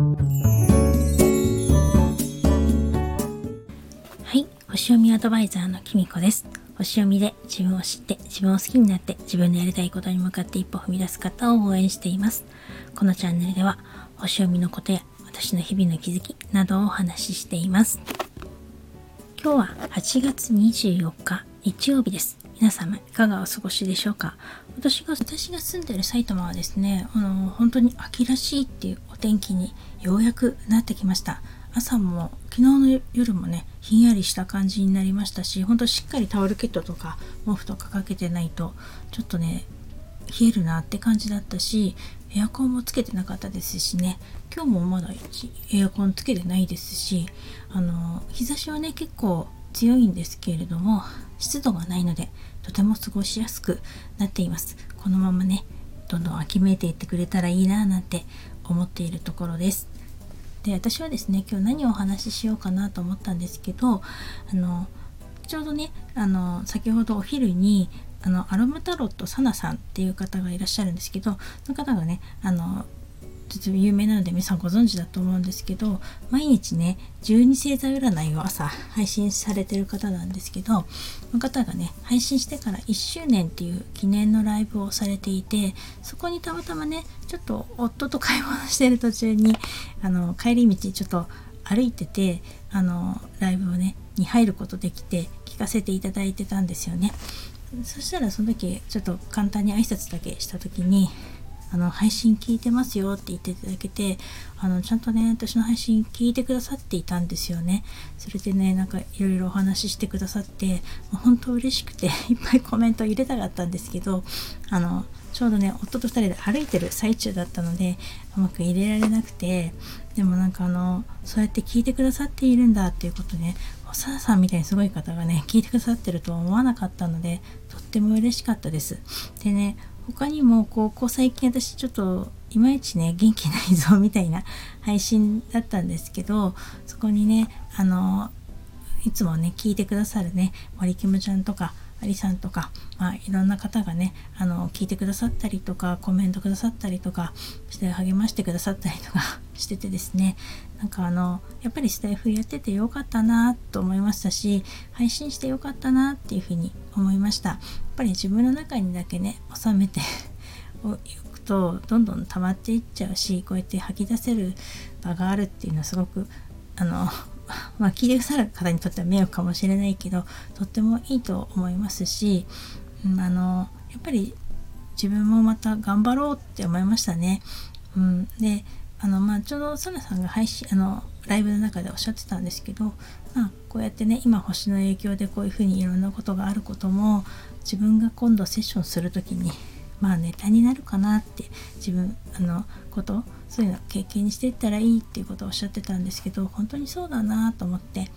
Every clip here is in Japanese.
はい星読みアドバイザーのきみこです。星読みで自分を知って自分を好きになって自分のやりたいことに向かって一歩踏み出す方を応援しています。このチャンネルでは星読みのことや私の日々の気づきなどをお話ししています。今日は8月24日日曜日です。皆様いかがお過ごしでしょうか？私が私が住んでる埼玉はですねあの本当に秋らしいっていう天気にようやくなってきました。朝も昨日の夜もねひんやりした感じになりましたし本当しっかりタオルケットとか毛布とかかけてないとちょっとね冷えるなって感じだったしエアコンもつけてなかったですしね。今日もまだエアコンつけてないですしあの日差しはね結構強いんですけれども湿度がないのでとても過ごしやすくなっています。このままねどんどん秋めいていってくれたらいいななんて思っているところです。で私はですね今日何をお話ししようかなと思ったんですけどあのちょうどねあの先ほどお昼にあのアロマタロットサナさんっていう方がいらっしゃるんですけどその方がねあのちょっと有名なので皆さんご存知だと思うんですけど毎日ね12星座占いを朝配信されてる方なんですけどこの方がね配信してから1周年っていう記念のライブをされていてそこにたまたまねちょっと夫と買い物してる途中にあの帰り道ちょっと歩いててあのライブをねに入ることできて聞かせていただいてたんですよね。そしたらその時ちょっと簡単に挨拶だけした時にあの配信聞いてますよって言っていただけてあのちゃんとね私の配信聞いてくださっていたんですよね。それでねなんかいろいろお話ししてくださってもう本当嬉しくて いっぱいコメント入れたかったんですけどあのちょうどね夫と2人で歩いてる最中だったのでうまく入れられなくてでもなんかあのそうやって聞いてくださっているんだっていうことねおささんみたいにすごい方がね聞いてくださってるとは思わなかったのでとっても嬉しかったです。でね他にもこうこ最近私ちょっといまいちね元気ないぞみたいな配信だったんですけどそこにねあのいつもね聞いてくださるね森キムちゃんとかアリさんとか、まあ、いろんな方がねあの聞いてくださったりとかコメントくださったりとかして励ましてくださったりとか しててですね。なんかあのやっぱりスタイフやっててよかったなと思いましたし配信してよかったなっていうふうに思いました。やっぱり自分の中にだけね収めて おくとどんどん溜まっていっちゃうしこうやって吐き出せる場があるっていうのはすごくあのまあ聞いてくださる方にとっては迷惑かもしれないけどとってもいいと思いますし、うん、あのやっぱり自分もまた頑張ろうって思いましたね。うん、であのまあちょうどサナさんが配信あのライブの中でおっしゃってたんですけど、まあ、こうやってね今星の影響でこういうふうにいろんなことがあることも自分が今度セッションする時にまあネタになるかなって自分あのことそういうの経験にしていったらいいっていうことをおっしゃってたんですけど本当にそうだなと思って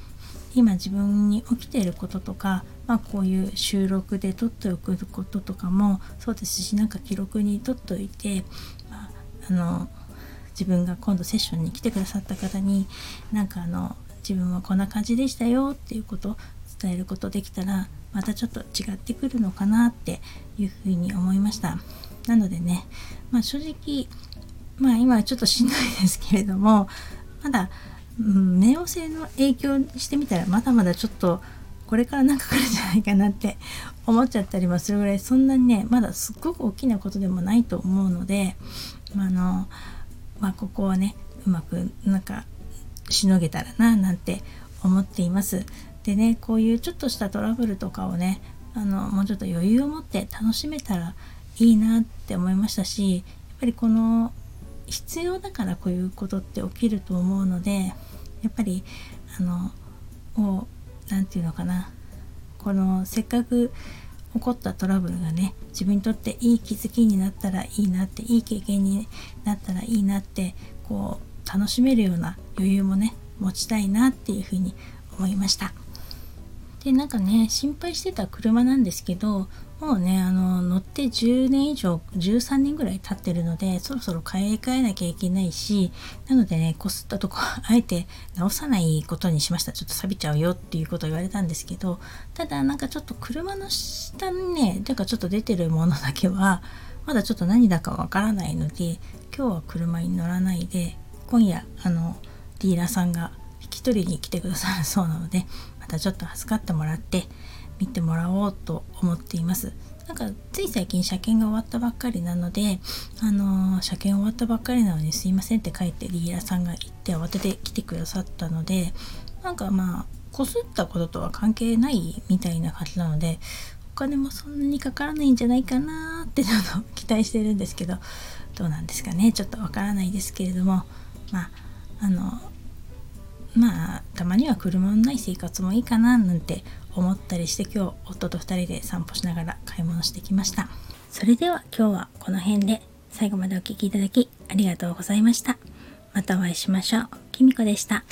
今自分に起きていることとか、まあ、こういう収録で撮っておくこととかもそうですしなんか記録に撮っておいて、まあ、あの自分が今度セッションに来てくださった方になんかあの自分はこんな感じでしたよっていうこと伝えることできたらまたちょっと違ってくるのかなっていうふうに思いましたなのでね、まあ、正直まあ今はちょっとしんどいですけれどもまだ、うん、冥王星の影響してみたらまだまだちょっとこれからなんか来るんじゃないかなって思っちゃったりもするぐらいそんなにねまだすっごく大きなことでもないと思うので、あのまあ、ここはねうまくなんかしのげたらななんて思っています。でねこういうちょっとしたトラブルとかをねあのもうちょっと余裕を持って楽しめたらいいなって思いましたしやっぱりこの必要だからこういうことって起きると思うのでやっぱりあのもう何て言うのかなこのせっかく起こったトラブルがね自分にとっていい気づきになったらいいなっていい経験になったらいいなってこう楽しめるような余裕もね持ちたいなっていうふうに思いました。でなんかね心配してた車なんですけどもうねあの乗って10年以上13年ぐらい経ってるのでそろそろ買い替えなきゃいけないしなのでねこすったとこ あえて直さないことにしました。ちょっと錆びちゃうよっていうことを言われたんですけどただなんかちょっと車の下にねなんかちょっと出てるものだけはまだちょっと何だかわからないので今日は車に乗らないで今夜あのディーラーさんが引き取りに来てくださるそうなのでまたちょっと預かってもらって見てもらおうと思っています。なんかつい最近車検が終わったばっかりなのであのー、車検終わったばっかりなのにすいませんって書いてディーラーさんが言って慌てて来てくださったのでなんかまあこすったこととは関係ないみたいな感じなのでお金もそんなにかからないんじゃないかなってちょっと期待してるんですけどどうなんですかね。ちょっとわからないですけれどもまああのまあたまには車のない生活もいいかななんて思ったりして今日夫と2人で散歩しながら買い物してきました。それでは今日はこの辺で最後までお聴きいただきありがとうございました。またお会いしましょう。きみこでした。